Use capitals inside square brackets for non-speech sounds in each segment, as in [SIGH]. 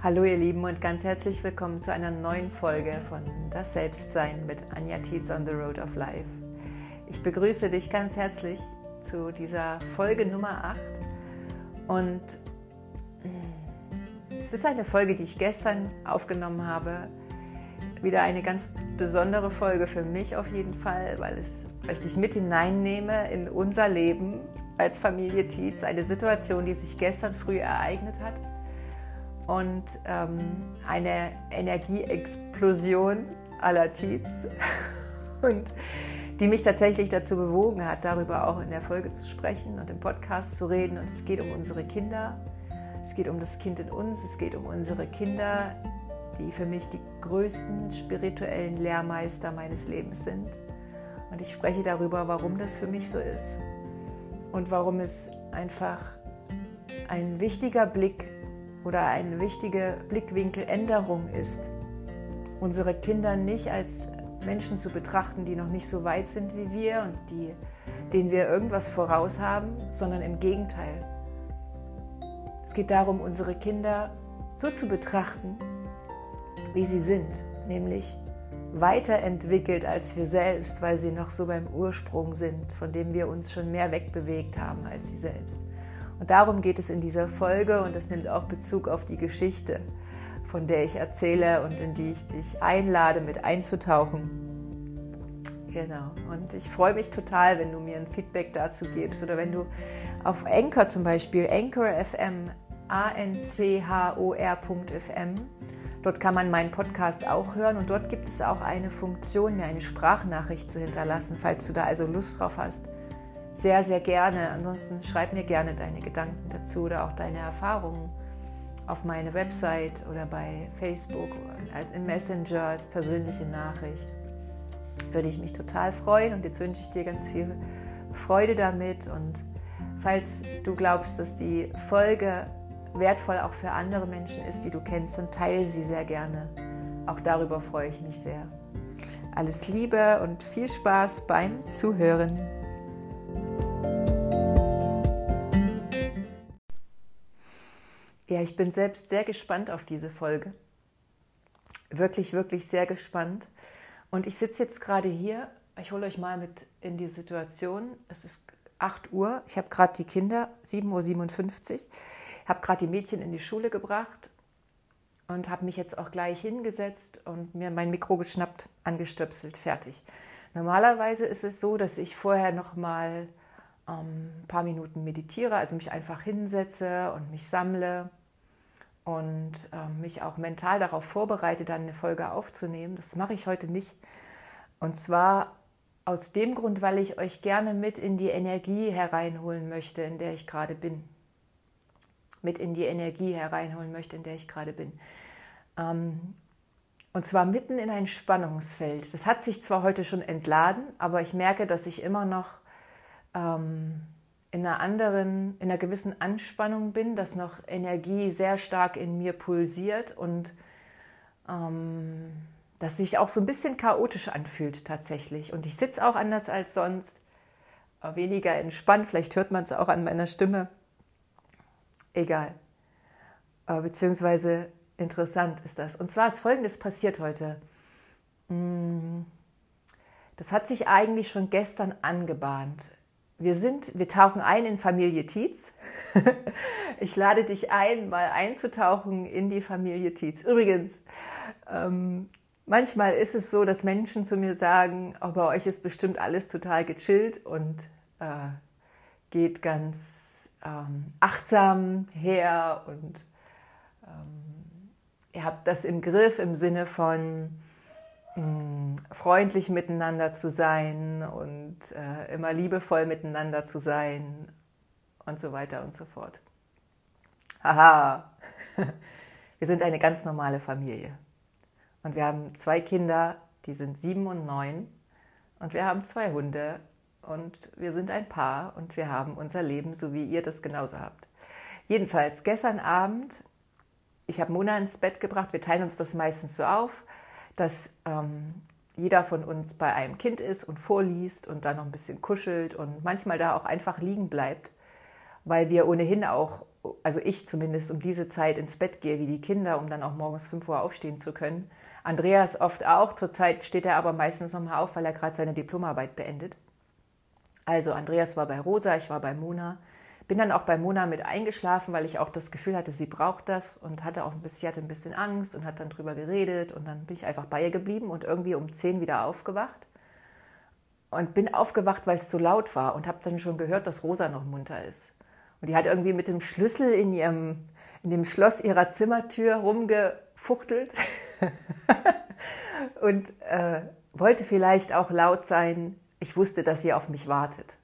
Hallo ihr Lieben und ganz herzlich willkommen zu einer neuen Folge von Das Selbstsein mit Anja Tietz on the Road of Life. Ich begrüße dich ganz herzlich zu dieser Folge Nummer 8 und mm, es ist eine Folge, die ich gestern aufgenommen habe. Wieder eine ganz besondere Folge für mich auf jeden Fall, weil, es, weil ich dich mit hineinnehme in unser Leben als Familie Tietz. Eine Situation, die sich gestern früh ereignet hat und ähm, eine Energieexplosion aller Tietz [LAUGHS] und die mich tatsächlich dazu bewogen hat, darüber auch in der Folge zu sprechen und im Podcast zu reden. Und es geht um unsere Kinder, es geht um das Kind in uns, es geht um unsere Kinder, die für mich die größten spirituellen Lehrmeister meines Lebens sind. Und ich spreche darüber, warum das für mich so ist und warum es einfach ein wichtiger Blick oder eine wichtige Blickwinkeländerung ist, unsere Kinder nicht als Menschen zu betrachten, die noch nicht so weit sind wie wir und die, denen wir irgendwas voraus haben, sondern im Gegenteil. Es geht darum, unsere Kinder so zu betrachten, wie sie sind, nämlich weiterentwickelt als wir selbst, weil sie noch so beim Ursprung sind, von dem wir uns schon mehr wegbewegt haben als sie selbst. Und darum geht es in dieser Folge und das nimmt auch Bezug auf die Geschichte, von der ich erzähle und in die ich dich einlade, mit einzutauchen. Genau. Und ich freue mich total, wenn du mir ein Feedback dazu gibst oder wenn du auf Anchor zum Beispiel, Anchor FM, A-N-C-H-O-R.fm, dort kann man meinen Podcast auch hören und dort gibt es auch eine Funktion, mir eine Sprachnachricht zu hinterlassen, falls du da also Lust drauf hast sehr, sehr gerne. Ansonsten schreib mir gerne deine Gedanken dazu oder auch deine Erfahrungen auf meine Website oder bei Facebook im Messenger als persönliche Nachricht. Würde ich mich total freuen und jetzt wünsche ich dir ganz viel Freude damit und falls du glaubst, dass die Folge wertvoll auch für andere Menschen ist, die du kennst, dann teile sie sehr gerne. Auch darüber freue ich mich sehr. Alles Liebe und viel Spaß beim Zuhören. Ja, ich bin selbst sehr gespannt auf diese Folge. Wirklich, wirklich sehr gespannt. Und ich sitze jetzt gerade hier. Ich hole euch mal mit in die Situation. Es ist 8 Uhr. Ich habe gerade die Kinder, 7.57 Uhr, habe gerade die Mädchen in die Schule gebracht und habe mich jetzt auch gleich hingesetzt und mir mein Mikro geschnappt, angestöpselt, fertig. Normalerweise ist es so, dass ich vorher noch mal ein paar Minuten meditiere, also mich einfach hinsetze und mich sammle und äh, mich auch mental darauf vorbereite, dann eine Folge aufzunehmen. Das mache ich heute nicht. Und zwar aus dem Grund, weil ich euch gerne mit in die Energie hereinholen möchte, in der ich gerade bin. Mit in die Energie hereinholen möchte, in der ich gerade bin. Ähm, und zwar mitten in ein Spannungsfeld. Das hat sich zwar heute schon entladen, aber ich merke, dass ich immer noch ähm, in einer anderen, in einer gewissen Anspannung bin, dass noch Energie sehr stark in mir pulsiert und ähm, dass sich auch so ein bisschen chaotisch anfühlt tatsächlich. Und ich sitze auch anders als sonst, weniger entspannt, vielleicht hört man es auch an meiner Stimme. Egal. Äh, beziehungsweise interessant ist das. Und zwar ist Folgendes passiert heute. Mm, das hat sich eigentlich schon gestern angebahnt wir sind, wir tauchen ein in Familie Tietz. [LAUGHS] ich lade dich ein, mal einzutauchen in die Familie Tietz. Übrigens, ähm, manchmal ist es so, dass Menschen zu mir sagen, oh, bei euch ist bestimmt alles total gechillt und äh, geht ganz ähm, achtsam her und ähm, ihr habt das im Griff im Sinne von, freundlich miteinander zu sein und äh, immer liebevoll miteinander zu sein und so weiter und so fort. Haha, [LAUGHS] wir sind eine ganz normale Familie. Und wir haben zwei Kinder, die sind sieben und neun. Und wir haben zwei Hunde. Und wir sind ein Paar und wir haben unser Leben, so wie ihr das genauso habt. Jedenfalls, gestern Abend, ich habe Mona ins Bett gebracht. Wir teilen uns das meistens so auf dass ähm, jeder von uns bei einem Kind ist und vorliest und dann noch ein bisschen kuschelt und manchmal da auch einfach liegen bleibt, weil wir ohnehin auch also ich zumindest, um diese Zeit ins Bett gehe wie die Kinder, um dann auch morgens 5 Uhr aufstehen zu können. Andreas oft auch. Zurzeit steht er aber meistens nochmal auf, weil er gerade seine Diplomarbeit beendet. Also Andreas war bei Rosa, ich war bei Mona. Bin dann auch bei Mona mit eingeschlafen, weil ich auch das Gefühl hatte, sie braucht das und hatte auch ein bisschen, hatte ein bisschen Angst und hat dann drüber geredet und dann bin ich einfach bei ihr geblieben und irgendwie um 10 wieder aufgewacht. Und bin aufgewacht, weil es so laut war und habe dann schon gehört, dass Rosa noch munter ist. Und die hat irgendwie mit dem Schlüssel in, ihrem, in dem Schloss ihrer Zimmertür rumgefuchtelt [LAUGHS] und äh, wollte vielleicht auch laut sein. Ich wusste, dass sie auf mich wartet.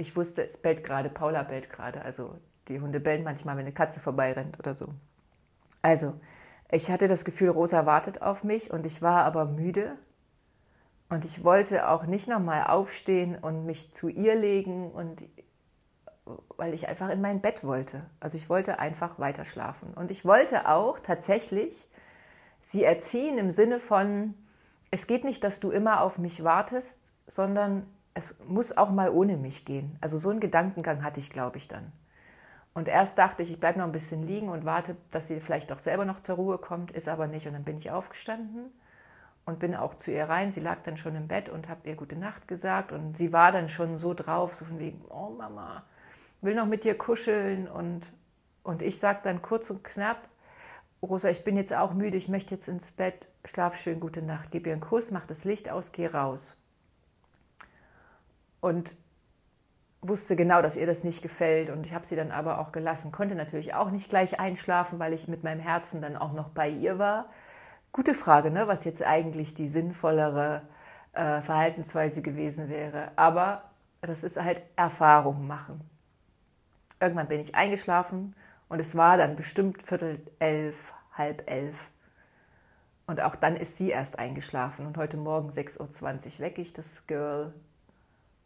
Ich wusste, es bellt gerade, Paula bellt gerade. Also die Hunde bellen manchmal, wenn eine Katze vorbeirennt oder so. Also, ich hatte das Gefühl, Rosa wartet auf mich und ich war aber müde und ich wollte auch nicht nochmal aufstehen und mich zu ihr legen und weil ich einfach in mein Bett wollte. Also ich wollte einfach weiter schlafen. Und ich wollte auch tatsächlich sie erziehen im Sinne von, es geht nicht, dass du immer auf mich wartest, sondern es muss auch mal ohne mich gehen. Also so einen Gedankengang hatte ich, glaube ich, dann. Und erst dachte ich, ich bleibe noch ein bisschen liegen und warte, dass sie vielleicht auch selber noch zur Ruhe kommt, ist aber nicht. Und dann bin ich aufgestanden und bin auch zu ihr rein. Sie lag dann schon im Bett und habe ihr gute Nacht gesagt und sie war dann schon so drauf, so von wegen, oh Mama, will noch mit dir kuscheln und, und ich sage dann kurz und knapp, Rosa, ich bin jetzt auch müde, ich möchte jetzt ins Bett, schlaf schön, gute Nacht, gib ihr einen Kuss, mach das Licht aus, geh raus. Und wusste genau, dass ihr das nicht gefällt und ich habe sie dann aber auch gelassen, konnte natürlich auch nicht gleich einschlafen, weil ich mit meinem Herzen dann auch noch bei ihr war Gute Frage, ne? was jetzt eigentlich die sinnvollere äh, Verhaltensweise gewesen wäre. Aber das ist halt Erfahrung machen. Irgendwann bin ich eingeschlafen und es war dann bestimmt Viertel elf, halb elf. Und auch dann ist sie erst eingeschlafen. Und heute Morgen 6.20 Uhr wecke ich das Girl.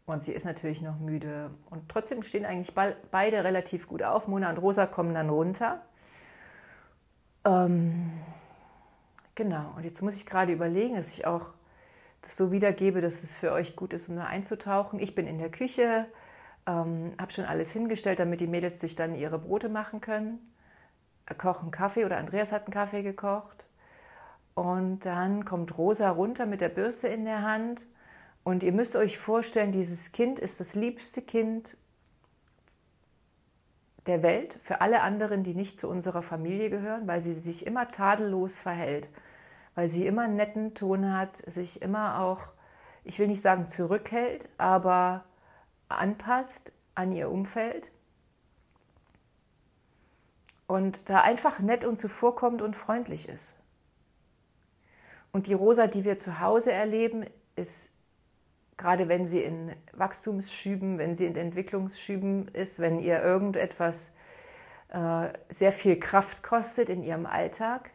Und sie ist natürlich noch müde. Und trotzdem stehen eigentlich beide relativ gut auf. Mona und Rosa kommen dann runter. Ähm, Genau, und jetzt muss ich gerade überlegen, dass ich auch das so wiedergebe, dass es für euch gut ist, um da einzutauchen. Ich bin in der Küche, ähm, habe schon alles hingestellt, damit die Mädels sich dann ihre Brote machen können, kochen Kaffee oder Andreas hat einen Kaffee gekocht. Und dann kommt Rosa runter mit der Bürste in der Hand. Und ihr müsst euch vorstellen, dieses Kind ist das liebste Kind der Welt für alle anderen, die nicht zu unserer Familie gehören, weil sie sich immer tadellos verhält weil sie immer einen netten Ton hat, sich immer auch, ich will nicht sagen zurückhält, aber anpasst an ihr Umfeld und da einfach nett und zuvorkommt und freundlich ist. Und die Rosa, die wir zu Hause erleben, ist gerade wenn sie in Wachstumsschüben, wenn sie in Entwicklungsschüben ist, wenn ihr irgendetwas äh, sehr viel Kraft kostet in ihrem Alltag,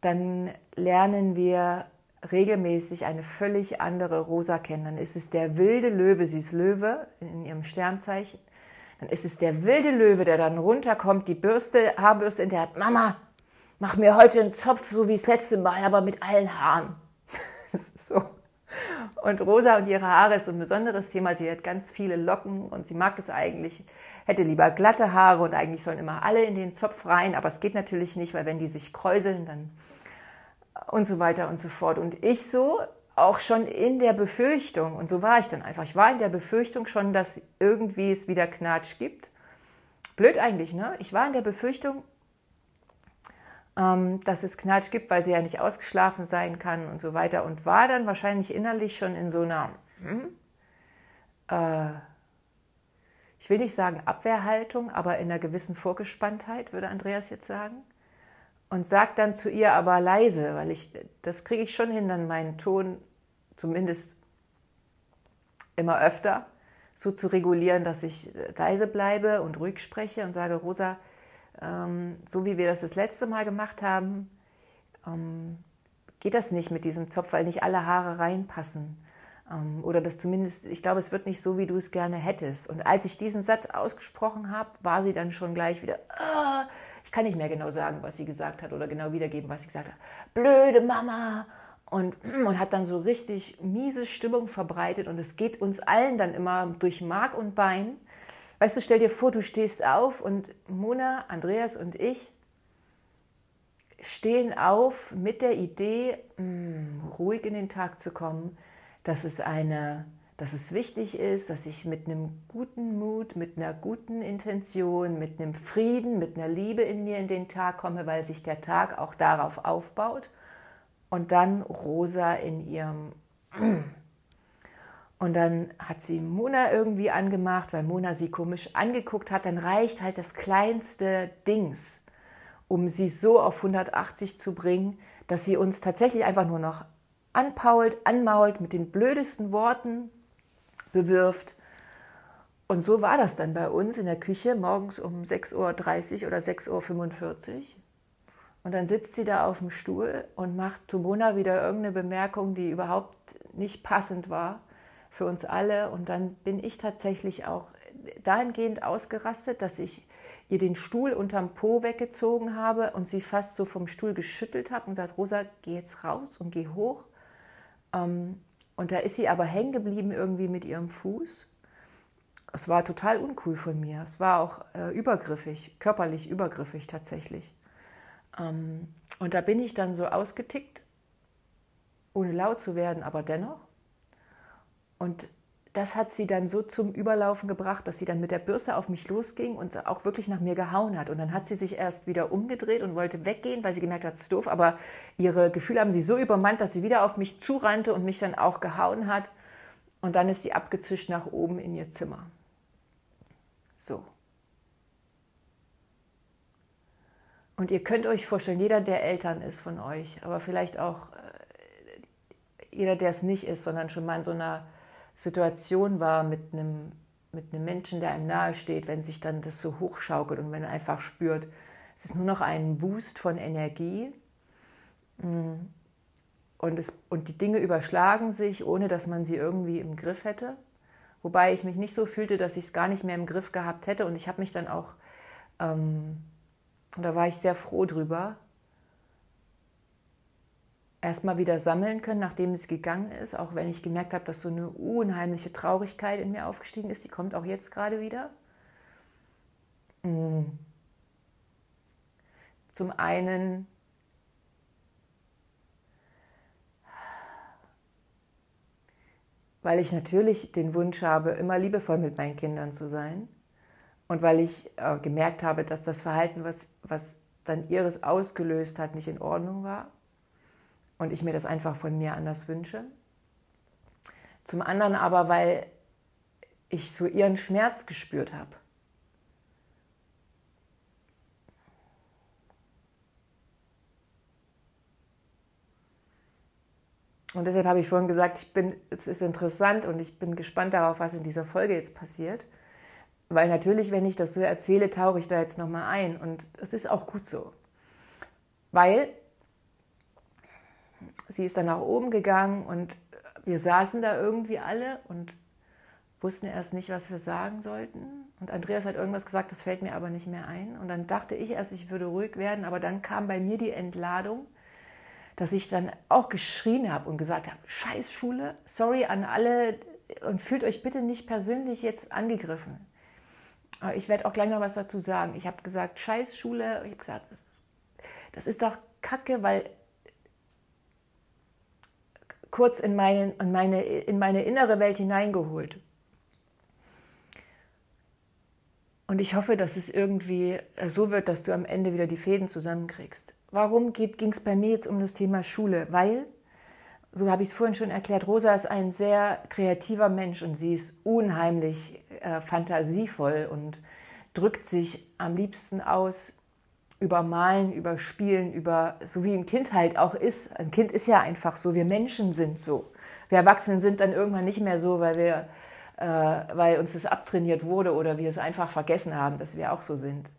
dann lernen wir regelmäßig eine völlig andere Rosa kennen. Dann ist es der wilde Löwe, sie ist Löwe in ihrem Sternzeichen. Dann ist es der wilde Löwe, der dann runterkommt, die Bürste, Haarbürste in der hat, Mama, mach mir heute einen Zopf, so wie das letzte Mal, aber mit allen Haaren. [LAUGHS] das ist so. Und Rosa und ihre Haare ist ein besonderes Thema. Sie hat ganz viele Locken und sie mag es eigentlich, hätte lieber glatte Haare und eigentlich sollen immer alle in den Zopf rein, aber es geht natürlich nicht, weil wenn die sich kräuseln, dann und so weiter und so fort. Und ich so auch schon in der Befürchtung, und so war ich dann einfach, ich war in der Befürchtung schon, dass irgendwie es wieder Knatsch gibt. Blöd eigentlich, ne? Ich war in der Befürchtung, dass es Knatsch gibt, weil sie ja nicht ausgeschlafen sein kann und so weiter. Und war dann wahrscheinlich innerlich schon in so einer, hm, äh, ich will nicht sagen Abwehrhaltung, aber in einer gewissen Vorgespanntheit, würde Andreas jetzt sagen und sag dann zu ihr aber leise, weil ich, das kriege ich schon hin, dann meinen Ton zumindest immer öfter so zu regulieren, dass ich leise bleibe und ruhig spreche und sage, Rosa, ähm, so wie wir das das letzte Mal gemacht haben, ähm, geht das nicht mit diesem Zopf, weil nicht alle Haare reinpassen. Ähm, oder das zumindest, ich glaube, es wird nicht so, wie du es gerne hättest. Und als ich diesen Satz ausgesprochen habe, war sie dann schon gleich wieder, ah, ich kann nicht mehr genau sagen, was sie gesagt hat oder genau wiedergeben, was sie gesagt hat. Blöde Mama! Und, und hat dann so richtig miese Stimmung verbreitet und es geht uns allen dann immer durch Mark und Bein, weißt du, stell dir vor, du stehst auf und Mona, Andreas und ich stehen auf mit der Idee, mh, hm, ruhig in den Tag zu kommen, dass es eine dass es wichtig ist, dass ich mit einem guten Mut, mit einer guten Intention, mit einem Frieden, mit einer Liebe in mir in den Tag komme, weil sich der Tag auch darauf aufbaut. Und dann Rosa in ihrem... Und dann hat sie Mona irgendwie angemacht, weil Mona sie komisch angeguckt hat. Dann reicht halt das kleinste Dings, um sie so auf 180 zu bringen, dass sie uns tatsächlich einfach nur noch anpault, anmault mit den blödesten Worten, bewirft. Und so war das dann bei uns in der Küche morgens um 6.30 Uhr oder 6.45 Uhr. Und dann sitzt sie da auf dem Stuhl und macht zu Mona wieder irgendeine Bemerkung, die überhaupt nicht passend war für uns alle. Und dann bin ich tatsächlich auch dahingehend ausgerastet, dass ich ihr den Stuhl unterm Po weggezogen habe und sie fast so vom Stuhl geschüttelt habe und sagt, Rosa, geh jetzt raus und geh hoch. Ähm, und da ist sie aber hängen geblieben irgendwie mit ihrem Fuß. Es war total uncool von mir. Es war auch äh, übergriffig, körperlich übergriffig tatsächlich. Ähm, und da bin ich dann so ausgetickt, ohne laut zu werden, aber dennoch. Und das hat sie dann so zum Überlaufen gebracht, dass sie dann mit der Bürste auf mich losging und auch wirklich nach mir gehauen hat. Und dann hat sie sich erst wieder umgedreht und wollte weggehen, weil sie gemerkt hat, es ist doof. Aber ihre Gefühle haben sie so übermannt, dass sie wieder auf mich zurannte und mich dann auch gehauen hat. Und dann ist sie abgezischt nach oben in ihr Zimmer. So. Und ihr könnt euch vorstellen, jeder, der Eltern ist von euch, aber vielleicht auch äh, jeder, der es nicht ist, sondern schon mal in so einer Situation war mit einem, mit einem Menschen, der einem nahe steht, wenn sich dann das so hochschaukelt und man einfach spürt, es ist nur noch ein Boost von Energie mm. und, es, und die Dinge überschlagen sich, ohne dass man sie irgendwie im Griff hätte. Wobei ich mich nicht so fühlte, dass ich es gar nicht mehr im Griff gehabt hätte und ich habe mich dann auch, ähm, da war ich sehr froh drüber, erstmal wieder sammeln können, nachdem es gegangen ist, auch wenn ich gemerkt habe, dass so eine unheimliche Traurigkeit in mir aufgestiegen ist. Die kommt auch jetzt gerade wieder. Mm. Zum einen weil ich natürlich den Wunsch habe, immer liebevoll mit meinen Kindern zu sein und weil ich äh, gemerkt habe, dass das Verhalten, was, was dann ihres ausgelöst hat, nicht in Ordnung war und ich mir das einfach von mir anders wünsche. Zum anderen aber, weil ich so ihren Schmerz gespürt habe. Und deshalb habe ich vorhin gesagt, ich bin, es ist interessant und ich bin gespannt darauf, was in dieser Folge jetzt passiert. Weil natürlich, wenn ich das so erzähle, tauche ich da jetzt nochmal ein. Und es ist auch gut so. Weil sie ist dann nach oben gegangen und wir saßen da irgendwie alle und wussten erst nicht, was wir sagen sollten. Und Andreas hat irgendwas gesagt, das fällt mir aber nicht mehr ein. Und dann dachte ich erst, ich würde ruhig werden, aber dann kam bei mir die Entladung, dass ich dann auch geschrien habe und gesagt habe, scheiß Schule, sorry an alle und fühlt euch bitte nicht persönlich jetzt angegriffen. Aber ich werde auch gleich noch was dazu sagen. Ich habe gesagt, scheiß Schule, ich habe gesagt, das ist, das ist doch Kacke, weil kurz in meine, in meine, in meine innere Welt hineingeholt. Und ich hoffe, dass es irgendwie äh, so wird, dass du am Ende wieder die Fäden zusammenkriegst. Warum ging es bei mir jetzt um das Thema Schule? Weil, so habe ich es vorhin schon erklärt, Rosa ist ein sehr kreativer Mensch und sie ist unheimlich äh, fantasievoll und drückt sich am liebsten aus über Malen, über Spielen, über so wie ein Kind halt auch ist. Ein Kind ist ja einfach so, wir Menschen sind so. Wir Erwachsenen sind dann irgendwann nicht mehr so, weil wir, äh, weil uns das abtrainiert wurde oder wir es einfach vergessen haben, dass wir auch so sind.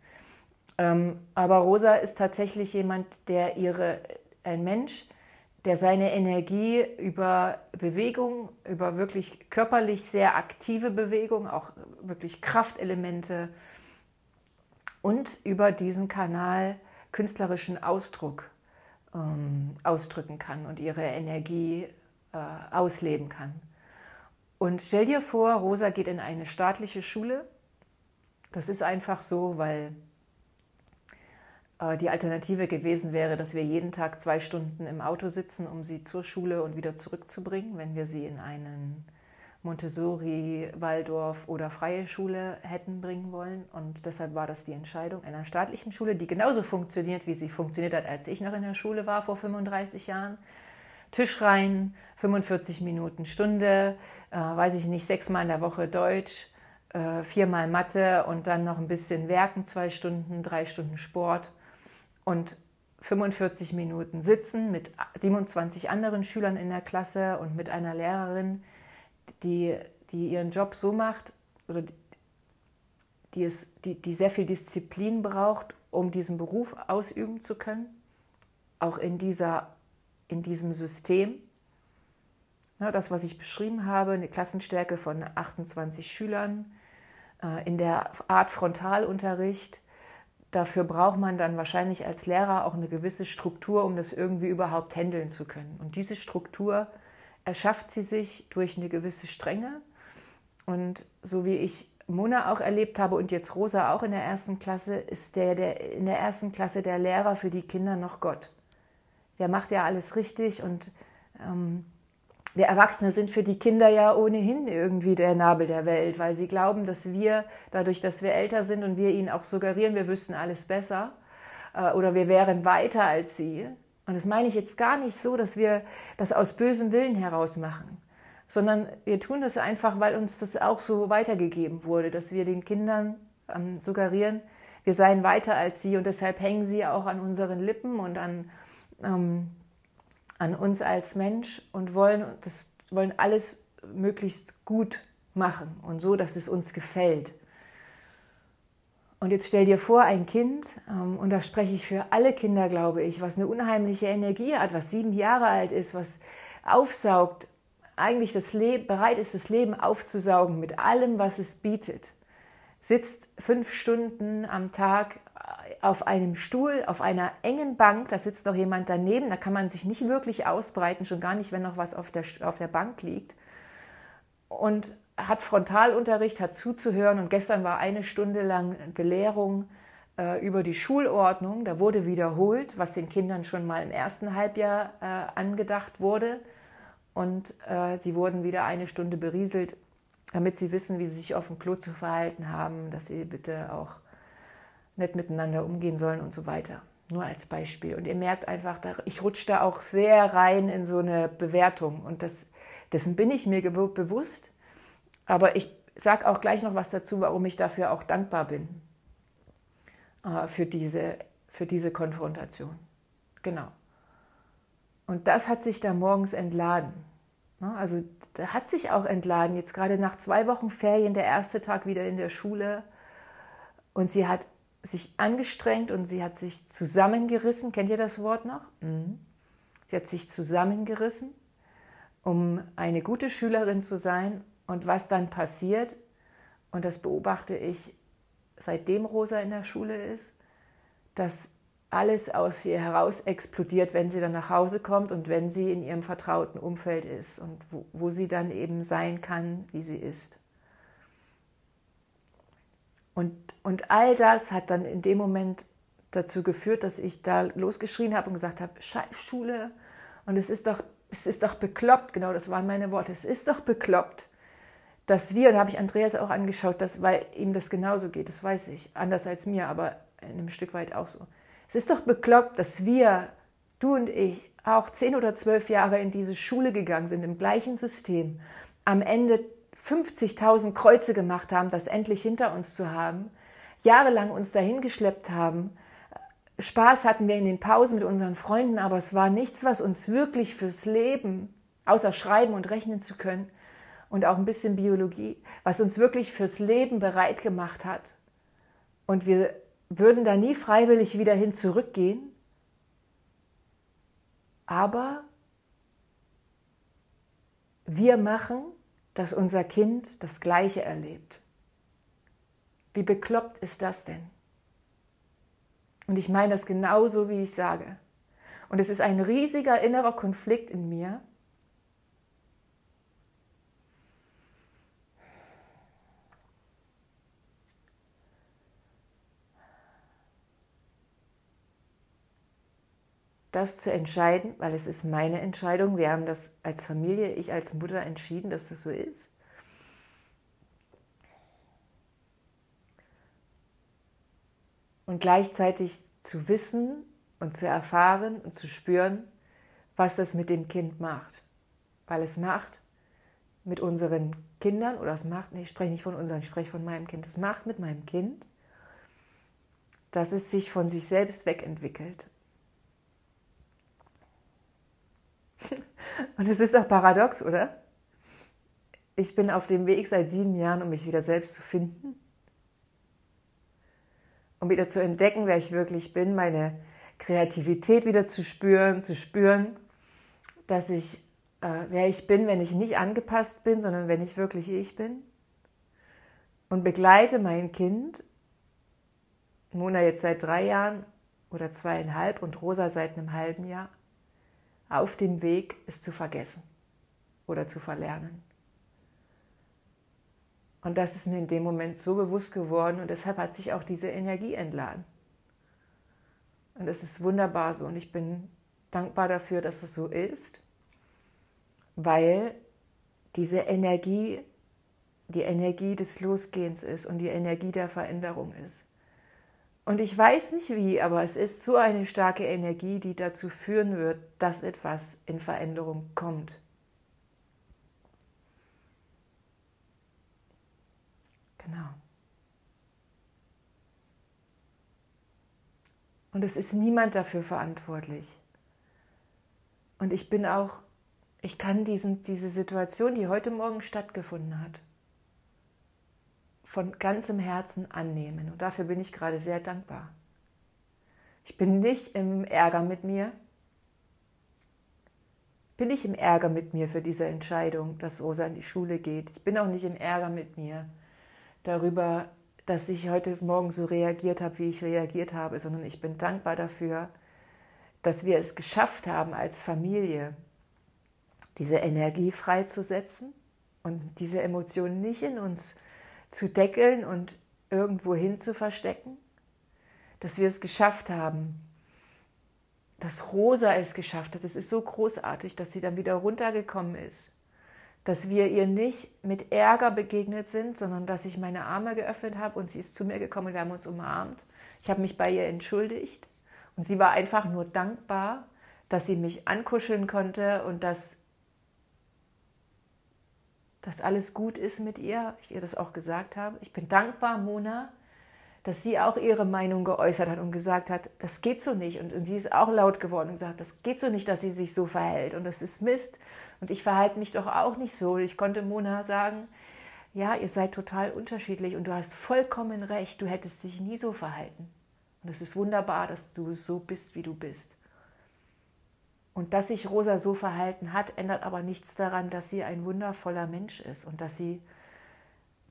Ähm, aber Rosa ist tatsächlich jemand, der ihre, ein Mensch, der seine Energie über Bewegung, über wirklich körperlich sehr aktive Bewegung, auch wirklich Kraftelemente, und über diesen Kanal künstlerischen Ausdruck ähm, ausdrücken kann und ihre Energie äh, ausleben kann. Und stell dir vor, Rosa geht in eine staatliche Schule Das ist einfach so, weil äh, die Alternative gewesen wäre, dass wir jeden Tag zwei Stunden im Auto sitzen, um sie zur Schule und wieder zurückzubringen, wenn wir sie in einen Montessori, Waldorf oder freie Schule hätten bringen wollen. Und deshalb war das die Entscheidung einer staatlichen Schule, die genauso funktioniert, wie sie funktioniert hat, als ich noch in der Schule war vor 35 Jahren. Tisch rein, 45 Minuten Stunde, äh, weiß ich nicht, sechsmal in der Woche Deutsch, äh, viermal Mathe und dann noch ein bisschen Werken, zwei Stunden, drei Stunden Sport und 45 Minuten sitzen mit 27 anderen Schülern in der Klasse und mit einer Lehrerin, die, die ihren Job so macht oder die, die, es, die, die sehr viel Disziplin braucht, um diesen Beruf ausüben zu können, auch in, dieser, in diesem System. Ja, das, was ich beschrieben habe, eine Klassenstärke von 28 Schülern, äh, in der Art Frontalunterricht, dafür braucht man dann wahrscheinlich als Lehrer auch eine gewisse Struktur, um das irgendwie überhaupt handeln zu können. Und diese Struktur erschafft sie sich durch eine gewisse Strenge. Und so wie ich Mona auch erlebt habe und jetzt Rosa auch in der ersten Klasse, ist der, der in der ersten Klasse der Lehrer für die Kinder noch Gott. Der macht ja alles richtig und ähm, wir Erwachsene sind für die Kinder ja ohnehin irgendwie der Nabel der Welt, weil sie glauben, dass wir, dadurch, dass wir älter sind und wir ihnen auch suggerieren, wir wüssten alles besser äh, oder wir wären weiter als sie. Und das meine ich jetzt gar nicht so, dass wir das aus bösem Willen heraus machen, sondern wir tun das einfach, weil uns das auch so weitergegeben wurde, dass wir den Kindern ähm, suggerieren, wir seien weiter als sie und deshalb hängen sie auch an unseren Lippen und an ähm, an uns als Mensch und wollen, das, wollen alles möglichst gut machen und so, dass es uns gefällt. Und jetzt stell dir vor, ein Kind, ähm, und da spreche ich für alle Kinder, glaube ich, was eine unheimliche Energie hat, was sieben Jahre alt ist, was aufsaugt, eigentlich das bereit ist, das Leben aufzusaugen mit allem, was es bietet, sitzt fünf Stunden am Tag auf einem Stuhl, auf einer engen Bank, da sitzt noch jemand daneben, da kann man sich nicht wirklich ausbreiten, schon gar nicht, wenn noch was auf der, auf der Bank liegt. Und hat Frontalunterricht, hat zuzuhören und gestern war eine Stunde lang Belehrung äh, über die Schulordnung. Da wurde wiederholt, was den Kindern schon mal im ersten Halbjahr äh, angedacht wurde. Und äh, sie wurden wieder eine Stunde berieselt, damit sie wissen, wie sie sich auf dem Klo zu verhalten haben, dass sie bitte auch nett miteinander umgehen sollen und so weiter. Nur als Beispiel. Und ihr merkt einfach, ich rutsche da auch sehr rein in so eine Bewertung. Und das, dessen bin ich mir bewusst. Aber ich sage auch gleich noch was dazu, warum ich dafür auch dankbar bin. Äh, für, diese, für diese Konfrontation. Genau. Und das hat sich da morgens entladen. Ne, also da hat sich auch entladen. Jetzt gerade nach zwei Wochen Ferien, der erste Tag wieder in der Schule. Und sie hat sich angestrengt und sie hat sich zusammengerissen. Kennt ihr das Wort noch? Mhm. Sie hat sich zusammengerissen, um eine gute Schülerin zu sein. Und was dann passiert, und das beobachte ich seitdem Rosa in der Schule ist, dass alles aus ihr heraus explodiert, wenn sie dann nach Hause kommt und wenn sie in ihrem vertrauten Umfeld ist und wo, wo sie dann eben sein kann, wie sie ist. Und, und all das hat dann in dem Moment dazu geführt, dass ich da losgeschrien habe und gesagt habe, Schule. Und es ist doch, es ist doch bekloppt, genau das waren meine Worte, es ist doch bekloppt, dass wir, da habe ich Andreas auch angeschaut, dass, weil ihm das genauso geht, das weiß ich, anders als mir, aber in einem Stück weit auch so. Es ist doch bekloppt, dass wir, du und ich, auch zehn oder zwölf Jahre in diese Schule gegangen sind, im gleichen System, am Ende 50.000 Kreuze gemacht haben, das endlich hinter uns zu haben, jahrelang uns dahin geschleppt haben. Spaß hatten wir in den Pausen mit unseren Freunden, aber es war nichts, was uns wirklich fürs Leben, außer schreiben und rechnen zu können und auch ein bisschen Biologie, was uns wirklich fürs Leben bereit gemacht hat. Und wir würden da nie freiwillig wieder hin zurückgehen. Aber wir machen dass unser Kind das Gleiche erlebt. Wie bekloppt ist das denn? Und ich meine das genauso, wie ich sage. Und es ist ein riesiger innerer Konflikt in mir. Das zu entscheiden, weil es ist meine Entscheidung. Wir haben das als Familie, ich als Mutter entschieden, dass das so ist. Und gleichzeitig zu wissen und zu erfahren und zu spüren, was das mit dem Kind macht. Weil es macht mit unseren Kindern, oder es macht, ich spreche nicht von unseren, ich spreche von meinem Kind, es macht mit meinem Kind, dass es sich von sich selbst wegentwickelt. [LAUGHS] Und es ist doch paradox, oder? Ich bin auf dem Weg seit sieben Jahren, um mich wieder selbst zu finden, um wieder zu entdecken, wer ich wirklich bin, meine Kreativität wieder zu spüren, zu spüren, dass ich, äh, wer ich bin, wenn ich nicht angepasst bin, sondern wenn ich wirklich ich bin. Und begleite mein Kind, Mona jetzt seit drei Jahren oder zweieinhalb und Rosa seit einem halben Jahr, auf dem Weg, es zu vergessen oder zu verlernen. Und das ist mir in dem Moment so bewusst geworden und deshalb hat sich auch diese Energie entladen. Und es ist wunderbar so und ich bin dankbar dafür, dass es so ist, weil diese Energie die Energie des Losgehens ist und die Energie der Veränderung ist. Und ich weiß nicht wie, aber es ist so eine starke Energie, die dazu führen wird, dass etwas in Veränderung kommt. Genau. Und es ist niemand dafür verantwortlich. Und ich bin auch, ich kann diesen, diese Situation, die heute Morgen stattgefunden hat, von ganzem Herzen annehmen. Und dafür bin ich gerade sehr dankbar. Ich bin nicht im Ärger mit mir. Bin nicht im Ärger mit mir für diese Entscheidung, dass Rosa in die Schule geht. Ich bin auch nicht im Ärger mit mir darüber, dass ich heute Morgen so reagiert habe, wie ich reagiert habe, sondern ich bin dankbar dafür, dass wir es geschafft haben als Familie, diese Energie freizusetzen und diese Emotionen nicht in uns zu deckeln und irgendwo hin zu verstecken, dass wir es geschafft haben, dass Rosa es geschafft hat. Es ist so großartig, dass sie dann wieder runtergekommen ist, dass wir ihr nicht mit Ärger begegnet sind, sondern dass ich meine Arme geöffnet habe und sie ist zu mir gekommen und wir haben uns umarmt. Ich habe mich bei ihr entschuldigt und sie war einfach nur dankbar, dass sie mich ankuscheln konnte und dass dass alles gut ist mit ihr, ich ihr das auch gesagt habe. Ich bin dankbar, Mona, dass sie auch ihre Meinung geäußert hat und gesagt hat, das geht so nicht. Und, und sie ist auch laut geworden und gesagt, das geht so nicht, dass sie sich so verhält. Und das ist Mist. Und ich verhalte mich doch auch nicht so. Ich konnte Mona sagen, ja, ihr seid total unterschiedlich und du hast vollkommen recht, du hättest dich nie so verhalten. Und es ist wunderbar, dass du so bist, wie du bist. Und dass sich Rosa so verhalten hat, ändert aber nichts daran, dass sie ein wundervoller Mensch ist und dass sie,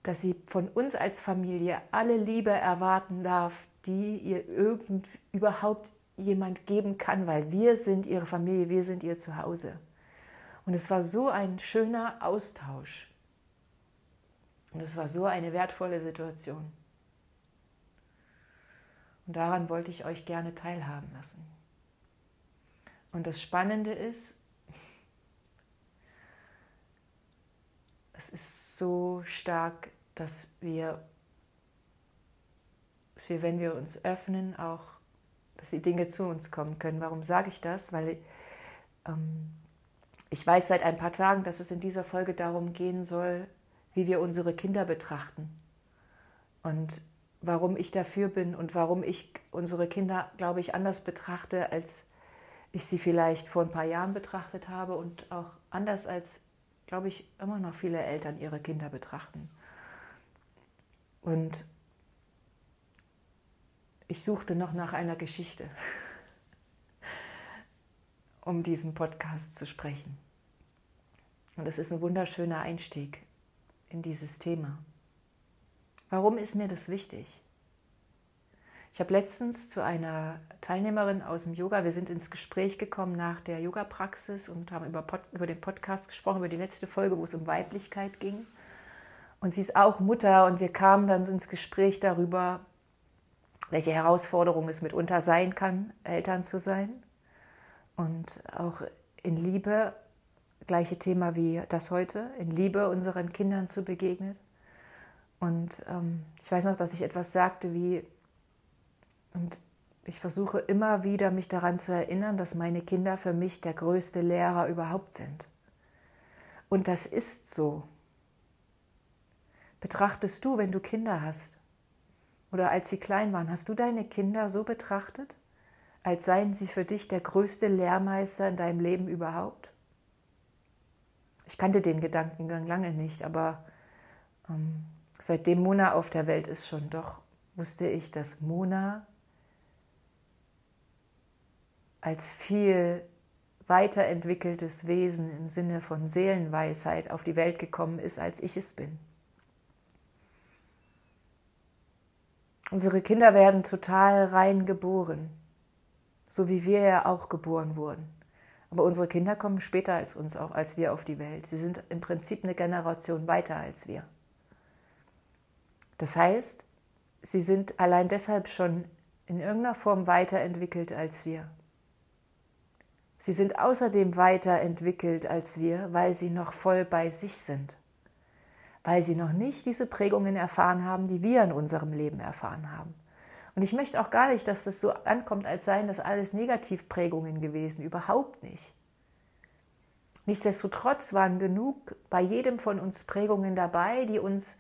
dass sie von uns als Familie alle Liebe erwarten darf, die ihr irgend überhaupt jemand geben kann, weil wir sind ihre Familie, wir sind ihr Zuhause. Und es war so ein schöner Austausch. Und es war so eine wertvolle Situation. Und daran wollte ich euch gerne teilhaben lassen. Und das Spannende ist, es ist so stark, dass wir, dass wir, wenn wir uns öffnen, auch, dass die Dinge zu uns kommen können. Warum sage ich das? Weil ähm, ich weiß seit ein paar Tagen, dass es in dieser Folge darum gehen soll, wie wir unsere Kinder betrachten. Und warum ich dafür bin und warum ich unsere Kinder, glaube ich, anders betrachte als ich sie vielleicht vor ein paar Jahren betrachtet habe und auch anders als, glaube ich, immer noch viele Eltern ihre Kinder betrachten. Und ich suchte noch nach einer Geschichte, [LAUGHS] um diesen Podcast zu sprechen. Und es ist ein wunderschöner Einstieg in dieses Thema. Warum ist mir das wichtig? Ich habe letztens zu einer Teilnehmerin aus dem Yoga, wir sind ins Gespräch gekommen nach der Yoga-Praxis und haben über, Pod, über den Podcast gesprochen, über die letzte Folge, wo es um Weiblichkeit ging. Und sie ist auch Mutter und wir kamen dann ins Gespräch darüber, welche Herausforderung es mitunter sein kann, Eltern zu sein. und auch in Liebe, gleiche Thema wie das heute, in Liebe unseren Kindern zu begegnen. Und ähm, ich weiß noch, dass ich etwas sagte wie, und ich versuche immer wieder, mich daran zu erinnern, dass meine Kinder für mich der größte Lehrer überhaupt sind. Und das ist so. Betrachtest du, wenn du Kinder hast, oder als sie klein waren, hast du deine Kinder so betrachtet, als seien sie für dich der größte Lehrmeister in deinem Leben überhaupt? Ich kannte den Gedankengang lange nicht, aber ähm, seitdem Mona auf der Welt ist schon doch, wusste ich, dass Mona als viel weiterentwickeltes Wesen im Sinne von Seelenweisheit auf die Welt gekommen ist, als ich es bin. Unsere Kinder werden total rein geboren, so wie wir ja auch geboren wurden. Aber unsere Kinder kommen später als uns, auch als wir auf die Welt. Sie sind im Prinzip eine Generation weiter als wir. Das heißt, sie sind allein deshalb schon in irgendeiner Form weiterentwickelt als wir. Sie sind außerdem weiterentwickelt als wir, weil sie noch voll bei sich sind weil sie noch nicht diese Prägungen erfahren haben, die wir in unserem Leben erfahren haben. Und ich möchte auch gar nicht, dass das so ankommt, als seien das alles Negativprägungen gewesen. Überhaupt nicht. Nichtsdestotrotz waren genug bei jedem von uns Prägungen dabei, die uns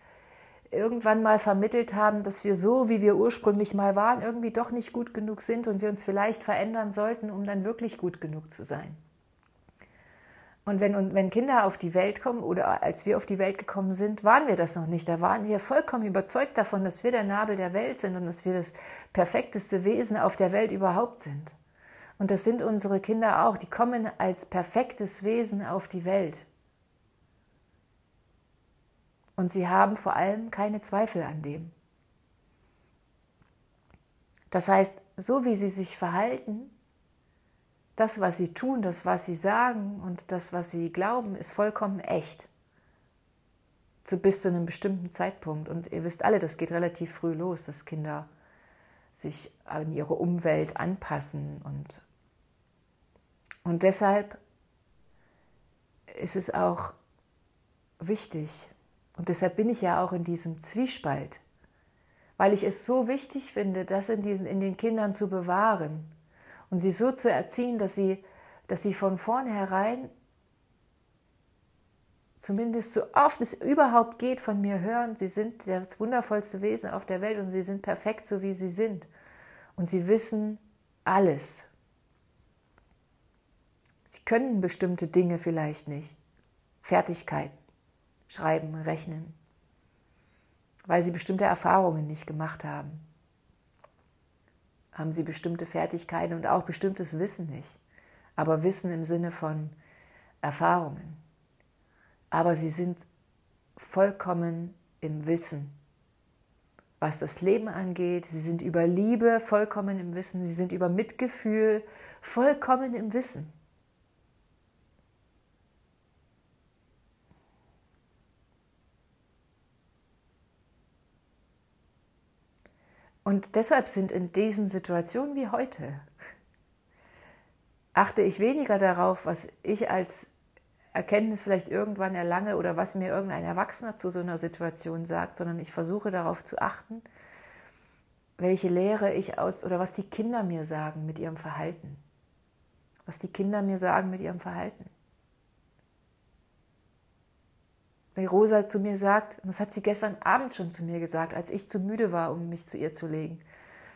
irgendwann mal vermittelt haben, dass wir so, wie wir ursprünglich mal waren, irgendwie doch nicht gut genug sind und wir uns vielleicht verändern sollten, um dann wirklich gut genug zu sein. Und wenn, wenn Kinder auf die Welt kommen oder als wir auf die Welt gekommen sind, waren wir das noch nicht. Da waren wir vollkommen überzeugt davon, dass wir der Nabel der Welt sind und dass wir das perfekteste Wesen auf der Welt überhaupt sind. Und das sind unsere Kinder auch. Die kommen als perfektes Wesen auf die Welt. Und sie haben vor allem keine Zweifel an dem. Das heißt, so wie sie sich verhalten, das, was sie tun, das, was sie sagen und das, was sie glauben, ist vollkommen echt. Zu bis zu einem bestimmten Zeitpunkt. Und ihr wisst alle, das geht relativ früh los, dass Kinder sich an ihre Umwelt anpassen. Und, und deshalb ist es auch wichtig, und deshalb bin ich ja auch in diesem Zwiespalt, weil ich es so wichtig finde, das in, diesen, in den Kindern zu bewahren und sie so zu erziehen, dass sie, dass sie von vornherein zumindest so oft es überhaupt geht von mir hören, sie sind das wundervollste Wesen auf der Welt und sie sind perfekt so wie sie sind. Und sie wissen alles. Sie können bestimmte Dinge vielleicht nicht. Fertigkeiten, schreiben, rechnen, weil sie bestimmte Erfahrungen nicht gemacht haben haben sie bestimmte Fertigkeiten und auch bestimmtes Wissen nicht. Aber Wissen im Sinne von Erfahrungen. Aber sie sind vollkommen im Wissen, was das Leben angeht. Sie sind über Liebe vollkommen im Wissen. Sie sind über Mitgefühl vollkommen im Wissen. Und deshalb sind in diesen Situationen wie heute, achte ich weniger darauf, was ich als Erkenntnis vielleicht irgendwann erlange oder was mir irgendein Erwachsener zu so einer Situation sagt, sondern ich versuche darauf zu achten, welche Lehre ich aus oder was die Kinder mir sagen mit ihrem Verhalten. Was die Kinder mir sagen mit ihrem Verhalten. Weil Rosa zu mir sagt, und das hat sie gestern Abend schon zu mir gesagt, als ich zu müde war, um mich zu ihr zu legen.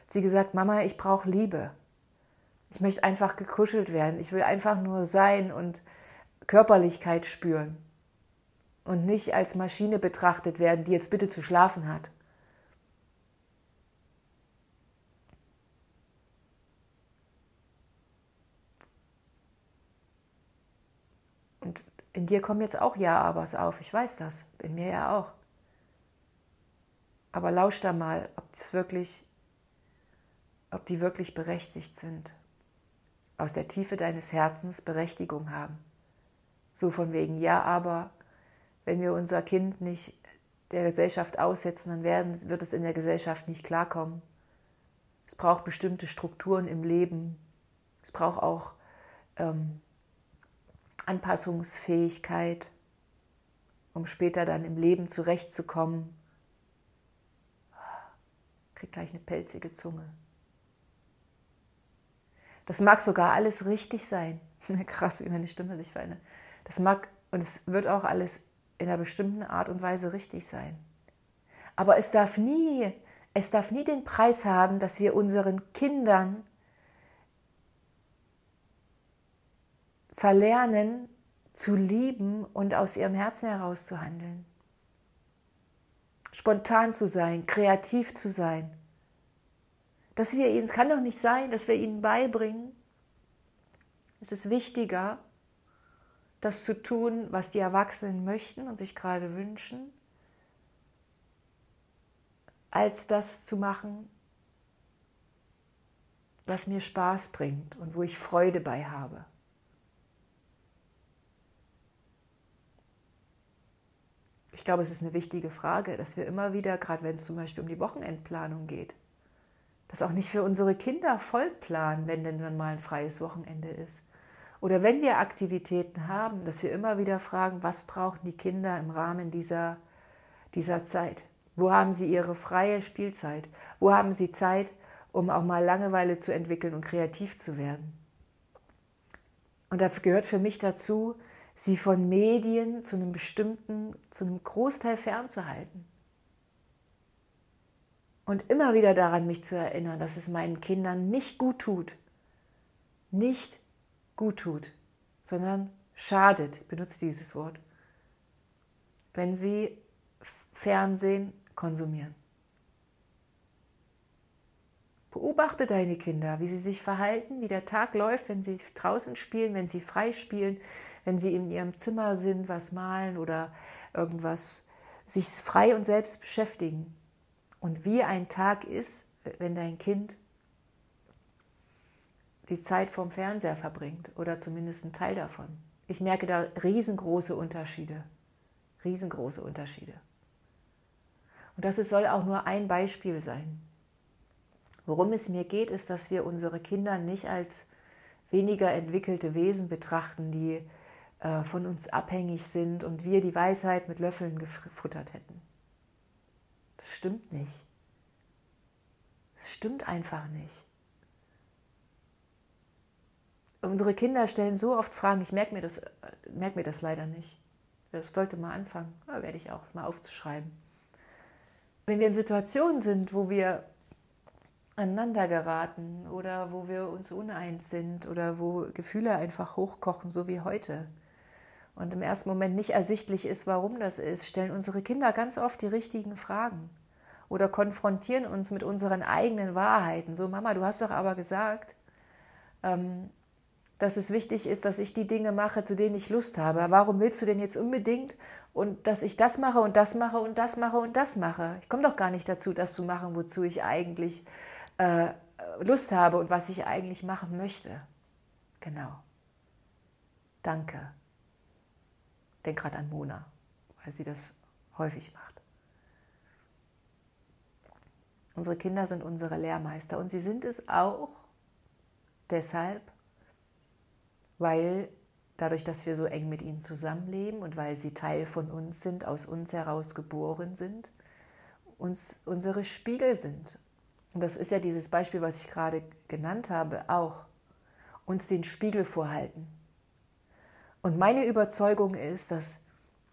Hat sie gesagt, Mama, ich brauche Liebe. Ich möchte einfach gekuschelt werden. Ich will einfach nur sein und Körperlichkeit spüren. Und nicht als Maschine betrachtet werden, die jetzt bitte zu schlafen hat. In dir kommen jetzt auch Ja-Abers auf, ich weiß das, in mir ja auch. Aber lausch da mal, ob wirklich, ob die wirklich berechtigt sind, aus der Tiefe deines Herzens Berechtigung haben. So von wegen, ja, aber wenn wir unser Kind nicht der Gesellschaft aussetzen, dann werden, wird es in der Gesellschaft nicht klarkommen. Es braucht bestimmte Strukturen im Leben. Es braucht auch ähm, Anpassungsfähigkeit, um später dann im Leben zurechtzukommen. Krieg gleich eine pelzige Zunge. Das mag sogar alles richtig sein. [LAUGHS] Krass, wie meine Stimme sich verändert. Das mag und es wird auch alles in einer bestimmten Art und Weise richtig sein. Aber es darf nie, es darf nie den Preis haben, dass wir unseren Kindern verlernen zu lieben und aus ihrem Herzen heraus zu handeln. Spontan zu sein, kreativ zu sein. Dass wir ihnen, es kann doch nicht sein, dass wir ihnen beibringen, es ist wichtiger, das zu tun, was die Erwachsenen möchten und sich gerade wünschen, als das zu machen, was mir Spaß bringt und wo ich Freude bei habe. Ich glaube, es ist eine wichtige Frage, dass wir immer wieder, gerade wenn es zum Beispiel um die Wochenendplanung geht, das auch nicht für unsere Kinder voll planen, wenn denn dann mal ein freies Wochenende ist. Oder wenn wir Aktivitäten haben, dass wir immer wieder fragen, was brauchen die Kinder im Rahmen dieser, dieser Zeit? Wo haben sie ihre freie Spielzeit? Wo haben sie Zeit, um auch mal Langeweile zu entwickeln und kreativ zu werden? Und dafür gehört für mich dazu, sie von Medien zu einem bestimmten, zu einem Großteil fernzuhalten. Und immer wieder daran mich zu erinnern, dass es meinen Kindern nicht gut tut, nicht gut tut, sondern schadet, ich benutze dieses Wort, wenn sie Fernsehen konsumieren. Beobachte deine Kinder, wie sie sich verhalten, wie der Tag läuft, wenn sie draußen spielen, wenn sie frei spielen, wenn sie in ihrem Zimmer sind, was malen oder irgendwas sich frei und selbst beschäftigen. Und wie ein Tag ist, wenn dein Kind die Zeit vorm Fernseher verbringt oder zumindest einen Teil davon. Ich merke da riesengroße Unterschiede. Riesengroße Unterschiede. Und das soll auch nur ein Beispiel sein. Worum es mir geht, ist, dass wir unsere Kinder nicht als weniger entwickelte Wesen betrachten, die äh, von uns abhängig sind und wir die Weisheit mit Löffeln gefuttert hätten. Das stimmt nicht. Das stimmt einfach nicht unsere Kinder stellen so oft Fragen, ich merke mir, das, merke mir das leider nicht. Das sollte mal anfangen, da werde ich auch mal aufzuschreiben. Wenn wir in Situationen sind, wo wir aneinander geraten oder wo wir uns uneins sind oder wo Gefühle einfach hochkochen, so wie heute, und im ersten Moment nicht ersichtlich ist, warum das ist, stellen unsere Kinder ganz oft die richtigen Fragen oder konfrontieren uns mit unseren eigenen Wahrheiten. So, Mama, du hast doch aber gesagt, ähm, dass es wichtig ist, dass ich die Dinge mache, zu denen ich Lust habe. Warum willst du denn jetzt unbedingt und dass ich das mache und das mache und das mache und das mache? Ich komme doch gar nicht dazu, das zu machen, wozu ich eigentlich äh, Lust habe und was ich eigentlich machen möchte. Genau. Danke. Denk gerade an Mona, weil sie das häufig macht. Unsere Kinder sind unsere Lehrmeister und sie sind es auch deshalb, weil dadurch, dass wir so eng mit ihnen zusammenleben und weil sie Teil von uns sind, aus uns heraus geboren sind, uns unsere Spiegel sind. Und das ist ja dieses Beispiel, was ich gerade genannt habe, auch uns den Spiegel vorhalten. Und meine Überzeugung ist, dass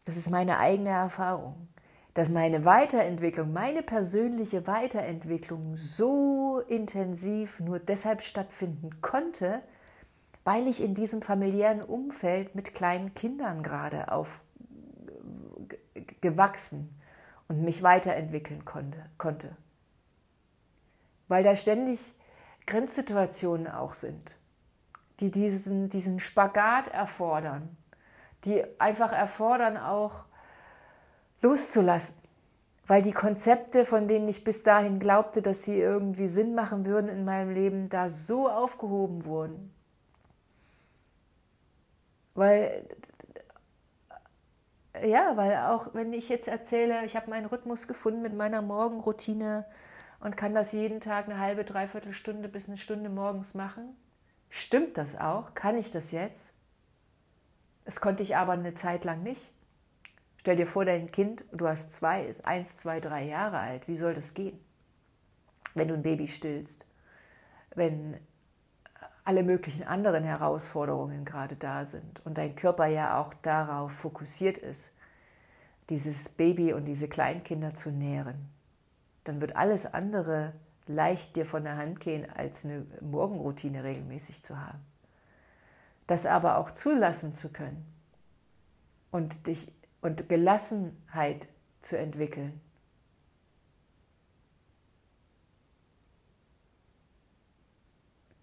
das ist meine eigene Erfahrung, dass meine Weiterentwicklung, meine persönliche Weiterentwicklung so intensiv nur deshalb stattfinden konnte, weil ich in diesem familiären Umfeld mit kleinen Kindern gerade aufgewachsen und mich weiterentwickeln konnte, konnte. Weil da ständig Grenzsituationen auch sind, die diesen, diesen Spagat erfordern, die einfach erfordern, auch loszulassen. Weil die Konzepte, von denen ich bis dahin glaubte, dass sie irgendwie Sinn machen würden in meinem Leben, da so aufgehoben wurden, weil, ja, weil auch wenn ich jetzt erzähle, ich habe meinen Rhythmus gefunden mit meiner Morgenroutine und kann das jeden Tag eine halbe, dreiviertel Stunde bis eine Stunde morgens machen, Stimmt das auch? Kann ich das jetzt? Das konnte ich aber eine Zeit lang nicht. Stell dir vor, dein Kind, du hast zwei, ist eins, zwei, drei Jahre alt. Wie soll das gehen? Wenn du ein Baby stillst, wenn alle möglichen anderen Herausforderungen gerade da sind und dein Körper ja auch darauf fokussiert ist, dieses Baby und diese Kleinkinder zu nähren, dann wird alles andere leicht dir von der Hand gehen, als eine Morgenroutine regelmäßig zu haben. Das aber auch zulassen zu können und dich und Gelassenheit zu entwickeln.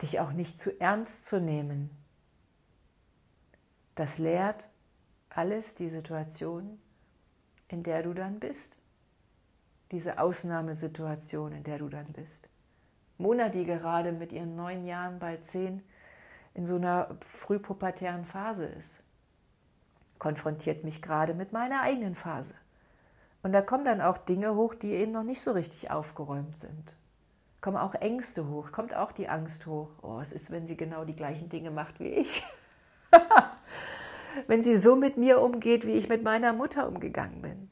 Dich auch nicht zu ernst zu nehmen. Das lehrt alles die Situation, in der du dann bist. Diese Ausnahmesituation, in der du dann bist. Mona, die gerade mit ihren neun Jahren, bald zehn, in so einer frühpubertären Phase ist konfrontiert mich gerade mit meiner eigenen Phase. Und da kommen dann auch Dinge hoch, die eben noch nicht so richtig aufgeräumt sind. Kommen auch Ängste hoch, kommt auch die Angst hoch. Oh, was ist, wenn sie genau die gleichen Dinge macht wie ich? [LAUGHS] wenn sie so mit mir umgeht, wie ich mit meiner Mutter umgegangen bin.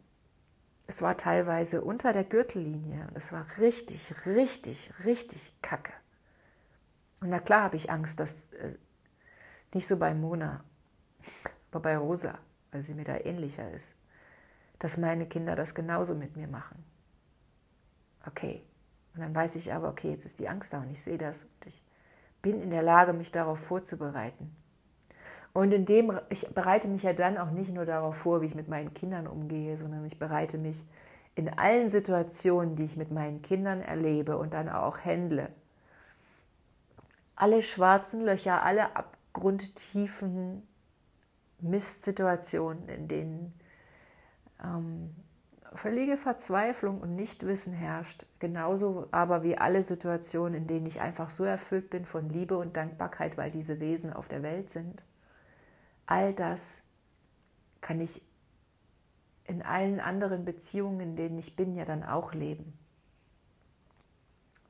Es war teilweise unter der Gürtellinie und es war richtig, richtig, richtig kacke. Und na klar habe ich Angst, dass äh, nicht so bei Mona, aber bei Rosa, weil sie mir da ähnlicher ist, dass meine Kinder das genauso mit mir machen. Okay. Und dann weiß ich aber, okay, jetzt ist die Angst da und ich sehe das und ich bin in der Lage, mich darauf vorzubereiten. Und indem ich bereite mich ja dann auch nicht nur darauf vor, wie ich mit meinen Kindern umgehe, sondern ich bereite mich in allen Situationen, die ich mit meinen Kindern erlebe und dann auch händle. Alle schwarzen Löcher, alle abgrundtiefen Mistsituationen, in denen ähm, völlige Verzweiflung und Nichtwissen herrscht, genauso aber wie alle Situationen, in denen ich einfach so erfüllt bin von Liebe und Dankbarkeit, weil diese Wesen auf der Welt sind. All das kann ich in allen anderen Beziehungen, in denen ich bin, ja dann auch leben.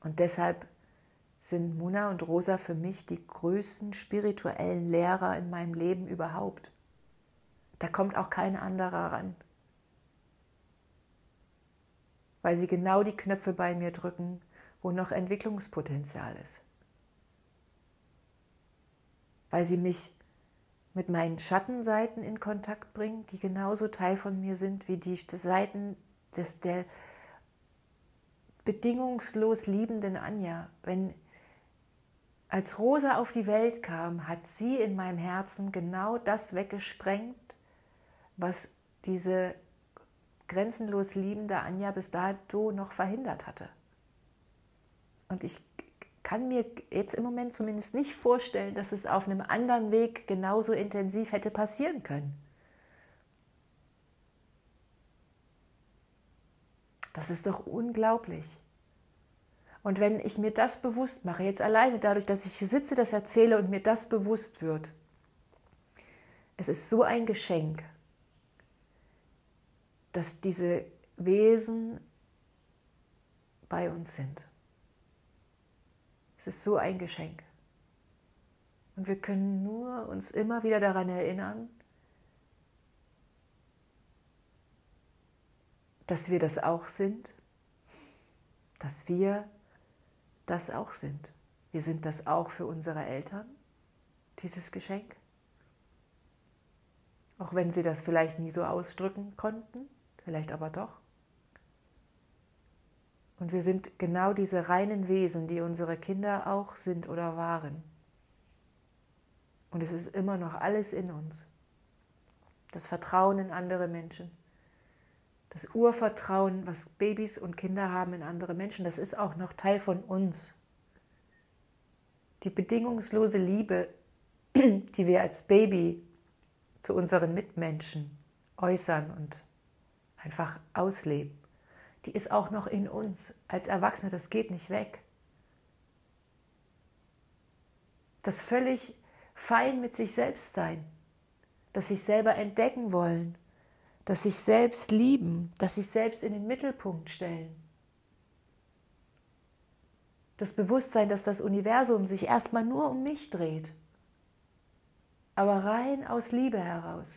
Und deshalb sind Muna und Rosa für mich die größten spirituellen Lehrer in meinem Leben überhaupt. Da kommt auch kein anderer ran. Weil sie genau die Knöpfe bei mir drücken, wo noch Entwicklungspotenzial ist. Weil sie mich mit meinen Schattenseiten in Kontakt bringen, die genauso Teil von mir sind wie die Seiten des, der bedingungslos liebenden Anja. Wenn als Rosa auf die Welt kam, hat sie in meinem Herzen genau das weggesprengt, was diese grenzenlos liebende Anja bis dato noch verhindert hatte. Und ich kann mir jetzt im Moment zumindest nicht vorstellen, dass es auf einem anderen Weg genauso intensiv hätte passieren können. Das ist doch unglaublich. Und wenn ich mir das bewusst mache, jetzt alleine dadurch, dass ich hier sitze, das erzähle und mir das bewusst wird, es ist so ein Geschenk dass diese Wesen bei uns sind. Es ist so ein Geschenk. Und wir können nur uns immer wieder daran erinnern, dass wir das auch sind, dass wir das auch sind. Wir sind das auch für unsere Eltern, dieses Geschenk. Auch wenn sie das vielleicht nie so ausdrücken konnten vielleicht aber doch. Und wir sind genau diese reinen Wesen, die unsere Kinder auch sind oder waren. Und es ist immer noch alles in uns. Das Vertrauen in andere Menschen, das Urvertrauen, was Babys und Kinder haben in andere Menschen, das ist auch noch Teil von uns. Die bedingungslose Liebe, [CLEARS THROAT] die wir als Baby zu unseren Mitmenschen äußern und einfach ausleben. Die ist auch noch in uns als Erwachsene, das geht nicht weg. Das völlig fein mit sich selbst sein, das sich selber entdecken wollen, das sich selbst lieben, das sich selbst in den Mittelpunkt stellen. Das Bewusstsein, dass das Universum sich erstmal nur um mich dreht, aber rein aus Liebe heraus.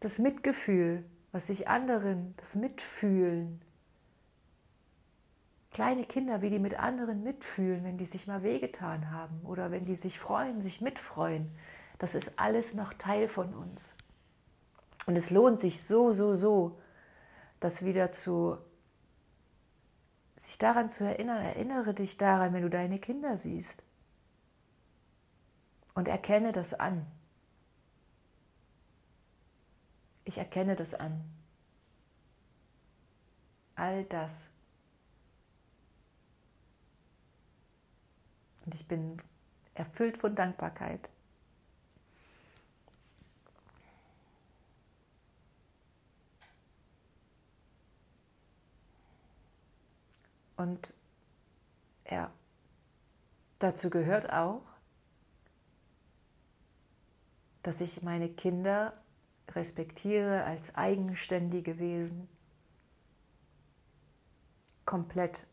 Das Mitgefühl, was sich anderen, das Mitfühlen, kleine Kinder, wie die mit anderen mitfühlen, wenn die sich mal wehgetan haben oder wenn die sich freuen, sich mitfreuen, das ist alles noch Teil von uns. Und es lohnt sich so, so, so, das wieder zu, sich daran zu erinnern. Erinnere dich daran, wenn du deine Kinder siehst. Und erkenne das an. Ich erkenne das an. All das. Und ich bin erfüllt von Dankbarkeit. Und ja, dazu gehört auch, dass ich meine Kinder respektiere als eigenständige Wesen. Komplett.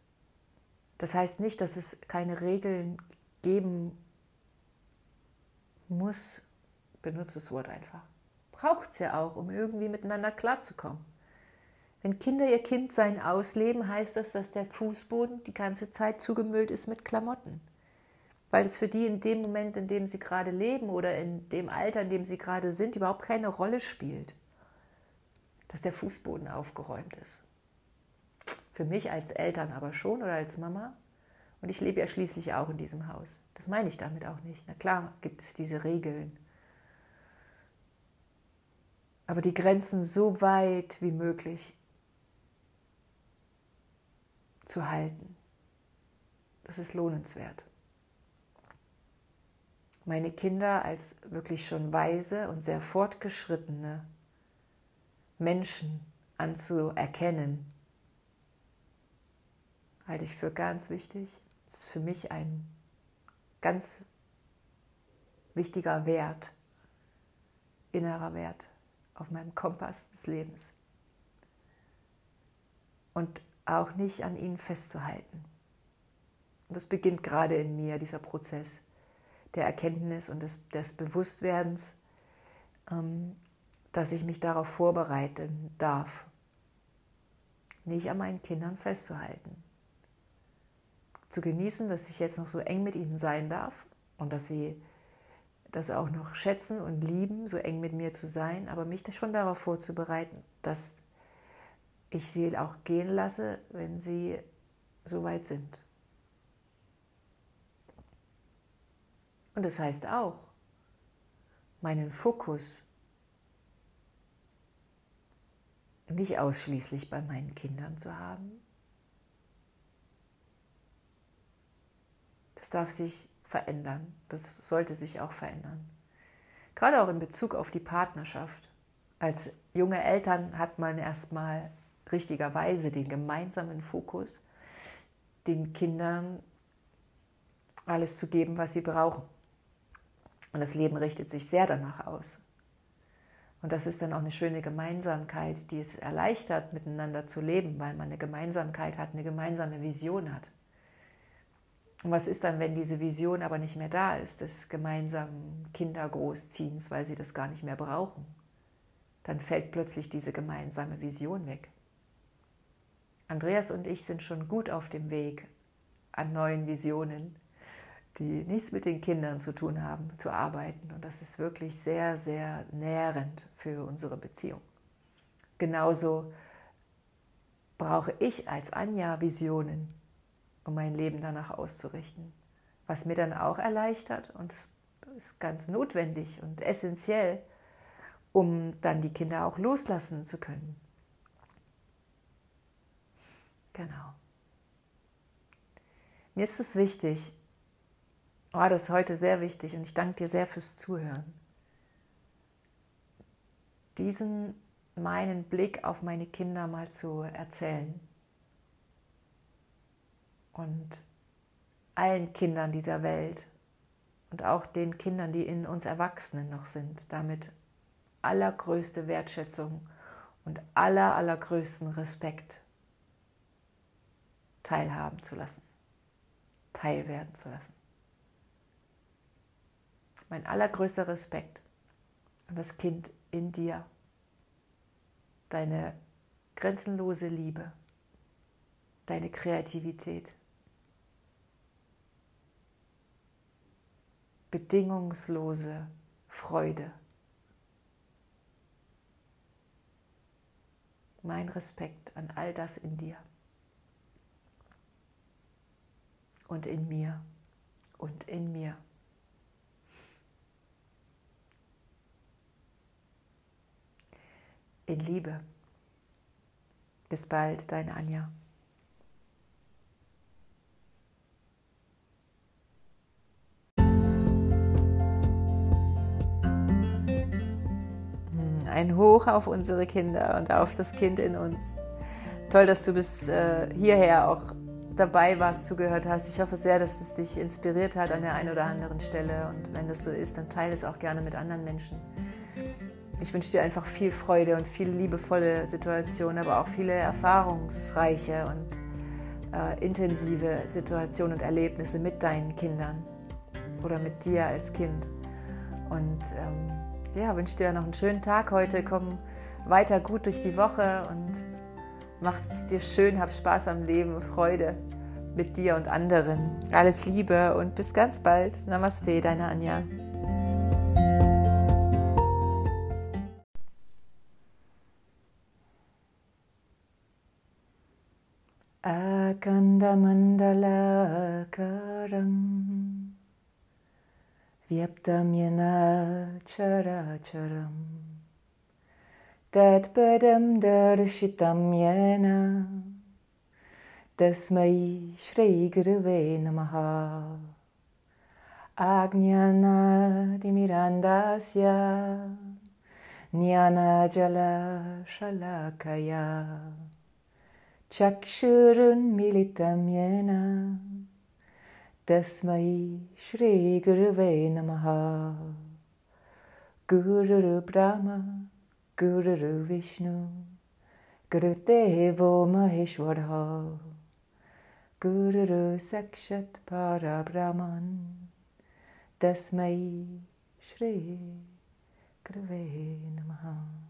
Das heißt nicht, dass es keine Regeln geben muss. Benutze das Wort einfach. Braucht es ja auch, um irgendwie miteinander klarzukommen. Wenn Kinder ihr Kindsein ausleben, heißt das, dass der Fußboden die ganze Zeit zugemüllt ist mit Klamotten. Weil es für die in dem Moment, in dem sie gerade leben oder in dem Alter, in dem sie gerade sind, überhaupt keine Rolle spielt, dass der Fußboden aufgeräumt ist. Für mich als Eltern aber schon oder als Mama. Und ich lebe ja schließlich auch in diesem Haus. Das meine ich damit auch nicht. Na klar gibt es diese Regeln. Aber die Grenzen so weit wie möglich zu halten. Das ist lohnenswert. Meine Kinder als wirklich schon weise und sehr fortgeschrittene Menschen anzuerkennen, halte ich für ganz wichtig. Das ist für mich ein ganz wichtiger Wert, innerer Wert auf meinem Kompass des Lebens. Und auch nicht an ihnen festzuhalten. Das beginnt gerade in mir, dieser Prozess der Erkenntnis und des, des Bewusstwerdens, ähm, dass ich mich darauf vorbereiten darf, nicht an meinen Kindern festzuhalten. Zu genießen, dass ich jetzt noch so eng mit ihnen sein darf und dass sie das auch noch schätzen und lieben, so eng mit mir zu sein, aber mich schon darauf vorzubereiten, dass ich sie auch gehen lasse, wenn sie so weit sind. Und das heißt auch, meinen Fokus nicht ausschließlich bei meinen Kindern zu haben. Das darf sich verändern. Das sollte sich auch verändern. Gerade auch in Bezug auf die Partnerschaft. Als junge Eltern hat man erstmal richtigerweise den gemeinsamen Fokus, den Kindern alles zu geben, was sie brauchen. Und das Leben richtet sich sehr danach aus. Und das ist dann auch eine schöne Gemeinsamkeit, die es erleichtert, miteinander zu leben, weil man eine Gemeinsamkeit hat, eine gemeinsame Vision hat. Und was ist dann, wenn diese Vision aber nicht mehr da ist, des gemeinsamen Kindergroßziehens, weil sie das gar nicht mehr brauchen? Dann fällt plötzlich diese gemeinsame Vision weg. Andreas und ich sind schon gut auf dem Weg an neuen Visionen, die nichts mit den Kindern zu tun haben, zu arbeiten. Und das ist wirklich sehr, sehr nährend für unsere Beziehung. Genauso brauche ich als Anja Visionen, um mein Leben danach auszurichten. Was mir dann auch erleichtert und das ist ganz notwendig und essentiell, um dann die Kinder auch loslassen zu können. Genau. Mir ist es wichtig, oh, das ist heute sehr wichtig und ich danke dir sehr fürs Zuhören, diesen meinen Blick auf meine Kinder mal zu erzählen und allen Kindern dieser Welt und auch den Kindern, die in uns Erwachsenen noch sind, damit allergrößte Wertschätzung und aller, allergrößten Respekt teilhaben zu lassen, teilwerden zu lassen. Mein allergrößter Respekt an das Kind in dir, deine grenzenlose Liebe, deine Kreativität, bedingungslose Freude. Mein Respekt an all das in dir. Und in mir. Und in mir. In Liebe. Bis bald, deine Anja. Ein Hoch auf unsere Kinder und auf das Kind in uns. Toll, dass du bis äh, hierher auch dabei warst, zugehört hast. Ich hoffe sehr, dass es dich inspiriert hat an der einen oder anderen Stelle. Und wenn das so ist, dann teile es auch gerne mit anderen Menschen. Ich wünsche dir einfach viel Freude und viele liebevolle Situationen, aber auch viele erfahrungsreiche und äh, intensive Situationen und Erlebnisse mit deinen Kindern oder mit dir als Kind. Und ähm, ja, wünsche dir noch einen schönen Tag heute. Komm weiter gut durch die Woche und mach es dir schön, hab Spaß am Leben, Freude mit dir und anderen. Alles Liebe und bis ganz bald. Namaste, deine Anja. स्कन्दमण्डलाकारम् व्याप्तं चराचरं तत्पदं दर्शितं येन तस्मै श्रीगुरुवे नमः आज्ञानातिमिरान्दास्य ज्ञानजलशलाकया Chakshurun Militam na, Tasmai Shri Guruve Namaha Guru Brahma Guru Vishnu Guru Devo Maheshwarha Guru Sakshat Para Brahman Tasmai Shri Guruve Namaha